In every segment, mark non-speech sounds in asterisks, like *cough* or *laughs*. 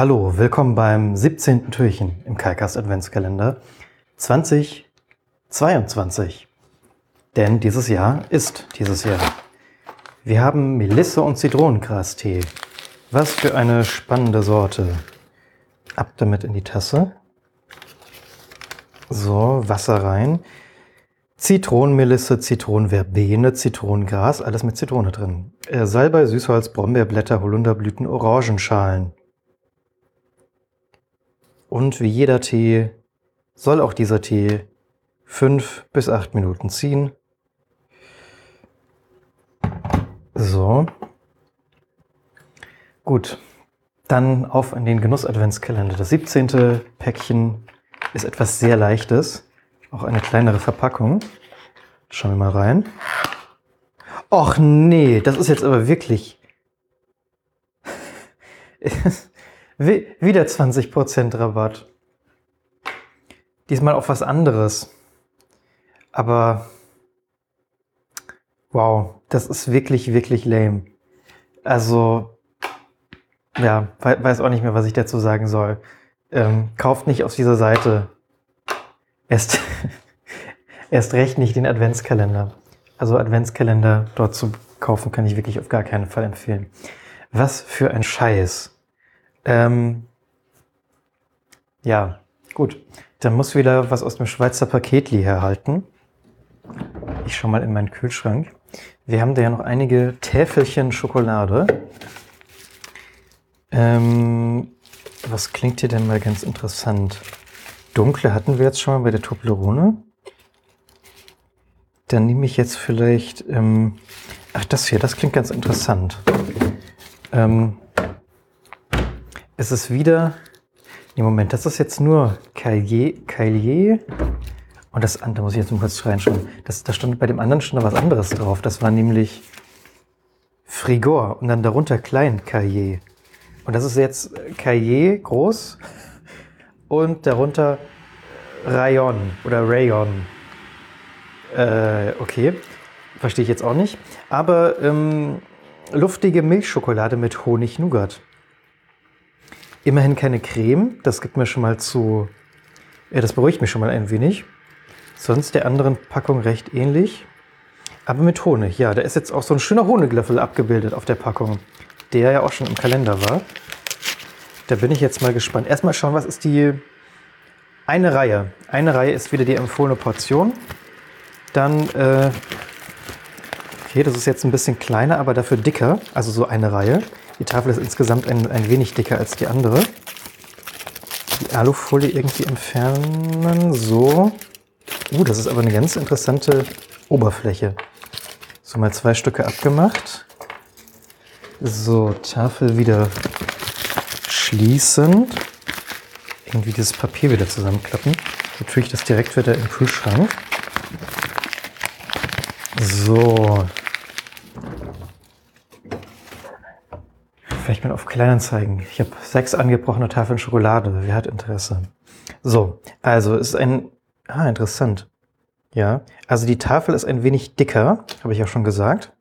Hallo, willkommen beim 17. Türchen im Kalkast Adventskalender 2022. Denn dieses Jahr ist dieses Jahr. Wir haben Melisse und Zitronengrastee. Was für eine spannende Sorte. Ab damit in die Tasse. So, Wasser rein. Zitronenmelisse, Zitronenverbene, Zitronengras, alles mit Zitrone drin. Äh, Salbei, Süßholz, Brombeerblätter, Holunderblüten, Orangenschalen. Und wie jeder Tee soll auch dieser Tee fünf bis acht Minuten ziehen. So. Gut. Dann auf in den Genuss-Adventskalender. Das 17. Päckchen ist etwas sehr Leichtes. Auch eine kleinere Verpackung. Schauen wir mal rein. Och nee, das ist jetzt aber wirklich. *laughs* Wieder 20% Rabatt. Diesmal auf was anderes. Aber wow, das ist wirklich, wirklich lame. Also, ja, weiß auch nicht mehr, was ich dazu sagen soll. Ähm, kauft nicht auf dieser Seite. Erst, *laughs* erst recht nicht den Adventskalender. Also Adventskalender dort zu kaufen, kann ich wirklich auf gar keinen Fall empfehlen. Was für ein Scheiß. Ähm, ja, gut. Dann muss wieder was aus dem Schweizer Paketli herhalten. Ich schau mal in meinen Kühlschrank. Wir haben da ja noch einige Täfelchen Schokolade. Ähm, was klingt hier denn mal ganz interessant? Dunkle hatten wir jetzt schon mal bei der Toblerone. Dann nehme ich jetzt vielleicht, ähm, ach das hier, das klingt ganz interessant. Ähm, es ist wieder, nee, Moment, das ist jetzt nur Caillier, und das andere muss ich jetzt mal kurz reinschauen. Das, da stand bei dem anderen schon was anderes drauf. Das war nämlich Frigor und dann darunter klein Cahier. Und das ist jetzt Cahier groß und darunter Rayon oder Rayon. Äh, okay, verstehe ich jetzt auch nicht. Aber ähm, luftige Milchschokolade mit Honig-Nougat. Immerhin keine Creme, das gibt mir schon mal zu. Ja, das beruhigt mich schon mal ein wenig. Sonst der anderen Packung recht ähnlich. Aber mit Honig, ja. Da ist jetzt auch so ein schöner Honiglöffel abgebildet auf der Packung, der ja auch schon im Kalender war. Da bin ich jetzt mal gespannt. Erstmal schauen, was ist die eine Reihe. Eine Reihe ist wieder die empfohlene Portion. Dann, äh, okay, das ist jetzt ein bisschen kleiner, aber dafür dicker. Also so eine Reihe. Die Tafel ist insgesamt ein, ein wenig dicker als die andere. Die Alufolie irgendwie entfernen. So. Uh, das ist aber eine ganz interessante Oberfläche. So, mal zwei Stücke abgemacht. So, Tafel wieder schließen. Irgendwie dieses Papier wieder zusammenklappen. So tue ich das direkt wieder im Kühlschrank. So. Vielleicht mal auf Kleinanzeigen. Ich habe sechs angebrochene Tafeln Schokolade. Wer hat Interesse? So, also es ist ein Ah, interessant. Ja, also die Tafel ist ein wenig dicker, habe ich ja schon gesagt.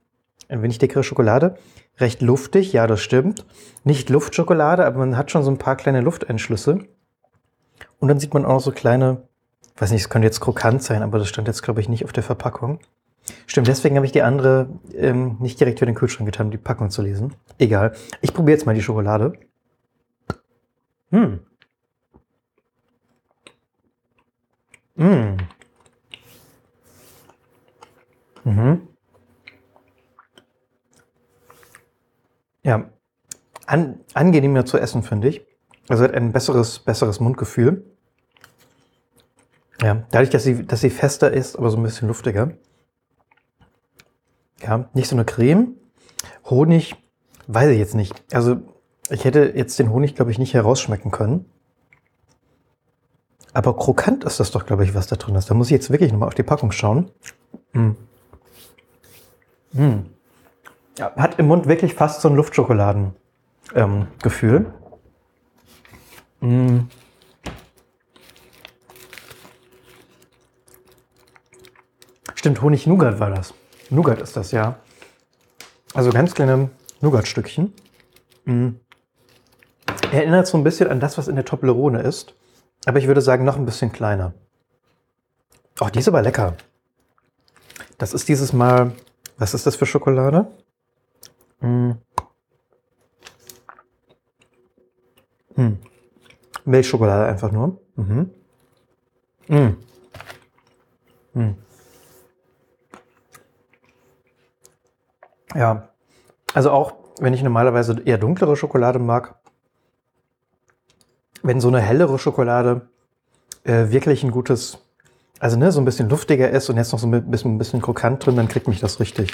Ein wenig dickere Schokolade. Recht luftig, ja, das stimmt. Nicht Luftschokolade, aber man hat schon so ein paar kleine Lufteinschlüsse. Und dann sieht man auch so kleine, weiß nicht, es könnte jetzt krokant sein, aber das stand jetzt, glaube ich, nicht auf der Verpackung. Stimmt, deswegen habe ich die andere ähm, nicht direkt für den Kühlschrank getan, um die Packung zu lesen. Egal. Ich probiere jetzt mal die Schokolade. Hm. Mm. Mhm. Ja, an, angenehmer zu essen, finde ich. Also hat ein besseres, besseres Mundgefühl. Ja, dadurch, dass sie, dass sie fester ist, aber so ein bisschen luftiger. Ja, nicht so eine Creme. Honig, weiß ich jetzt nicht. Also ich hätte jetzt den Honig, glaube ich, nicht herausschmecken können. Aber krokant ist das doch, glaube ich, was da drin ist. Da muss ich jetzt wirklich nochmal auf die Packung schauen. Mm. Mm. Ja, hat im Mund wirklich fast so ein Luftschokoladen-Gefühl. Ähm, mm. Stimmt, Honig-Nougat war das. Nougat ist das, ja. Also ganz kleine Nougat-Stückchen. Mm. Erinnert so ein bisschen an das, was in der Toblerone ist. Aber ich würde sagen, noch ein bisschen kleiner. Oh, die ist aber lecker. Das ist dieses Mal, was ist das für Schokolade? Hm. Hm. Milchschokolade einfach nur. Mhm. Mm. Mm. Ja, also auch wenn ich normalerweise eher dunklere Schokolade mag, wenn so eine hellere Schokolade äh, wirklich ein gutes, also ne, so ein bisschen luftiger ist und jetzt noch so ein bisschen, ein bisschen krokant drin, dann kriegt mich das richtig.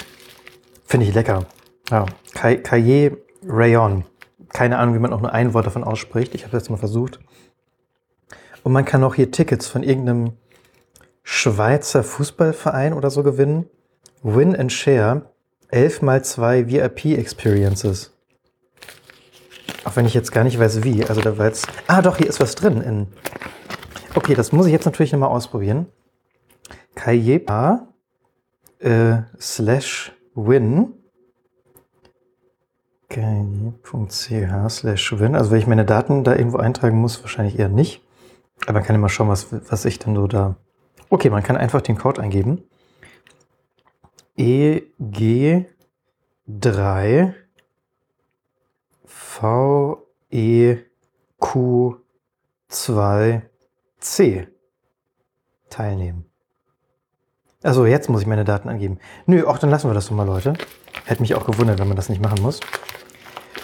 Finde ich lecker. Ja, Cahiers Rayon. Keine Ahnung, wie man auch nur ein Wort davon ausspricht. Ich habe das jetzt mal versucht. Und man kann auch hier Tickets von irgendeinem Schweizer Fußballverein oder so gewinnen. Win and Share 11 mal 2 VIP Experiences. Auch wenn ich jetzt gar nicht weiß wie. Also da war jetzt. Ah, doch, hier ist was drin. In okay, das muss ich jetzt natürlich nochmal ausprobieren. Kayepa äh, slash win. Kaye.ch slash win. Also wenn ich meine Daten da irgendwo eintragen muss, wahrscheinlich eher nicht. Aber man kann immer schauen, was, was ich dann so da. Okay, man kann einfach den Code eingeben. EG3 VEQ2C teilnehmen. Also jetzt muss ich meine Daten angeben. Nö, auch dann lassen wir das doch mal, Leute. Hätte mich auch gewundert, wenn man das nicht machen muss.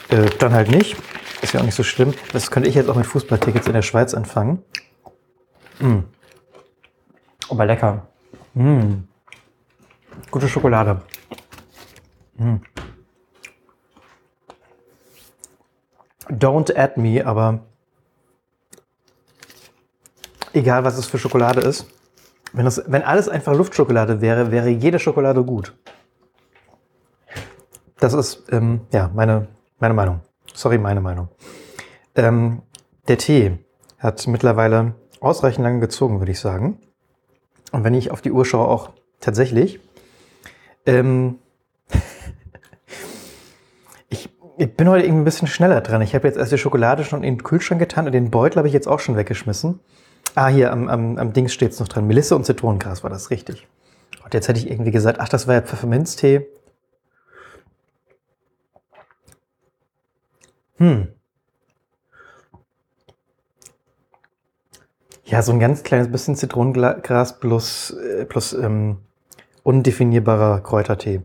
Äh, dann halt nicht. Ist ja auch nicht so schlimm. Das könnte ich jetzt auch mit Fußballtickets in der Schweiz anfangen. Mm. Aber lecker. Mm. Gute Schokolade. Mm. Don't add me, aber egal was es für Schokolade ist, wenn, das, wenn alles einfach Luftschokolade wäre, wäre jede Schokolade gut. Das ist ähm, ja meine, meine Meinung. Sorry, meine Meinung. Ähm, der Tee hat mittlerweile ausreichend lange gezogen, würde ich sagen. Und wenn ich auf die Uhr schaue, auch tatsächlich. Ähm, *laughs* ich, ich, bin heute irgendwie ein bisschen schneller dran. Ich habe jetzt erst die Schokolade schon in den Kühlschrank getan und den Beutel habe ich jetzt auch schon weggeschmissen. Ah, hier am, am, am Dings steht es noch dran. Melisse und Zitronengras war das richtig. Und jetzt hätte ich irgendwie gesagt, ach, das war ja Pfefferminztee. Hm. Ja, so ein ganz kleines bisschen Zitronengras plus, äh, plus ähm, undefinierbarer Kräutertee.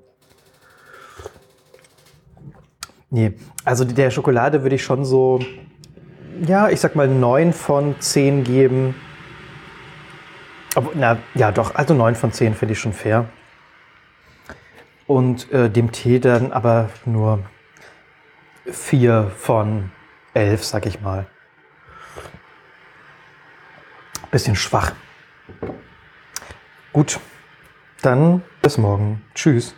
Nee, also der Schokolade würde ich schon so, ja, ich sag mal 9 von 10 geben. Aber, na, ja, doch, also 9 von 10 finde ich schon fair. Und äh, dem Tee dann aber nur 4 von 11, sag ich mal. Bisschen schwach. Gut, dann bis morgen. Tschüss.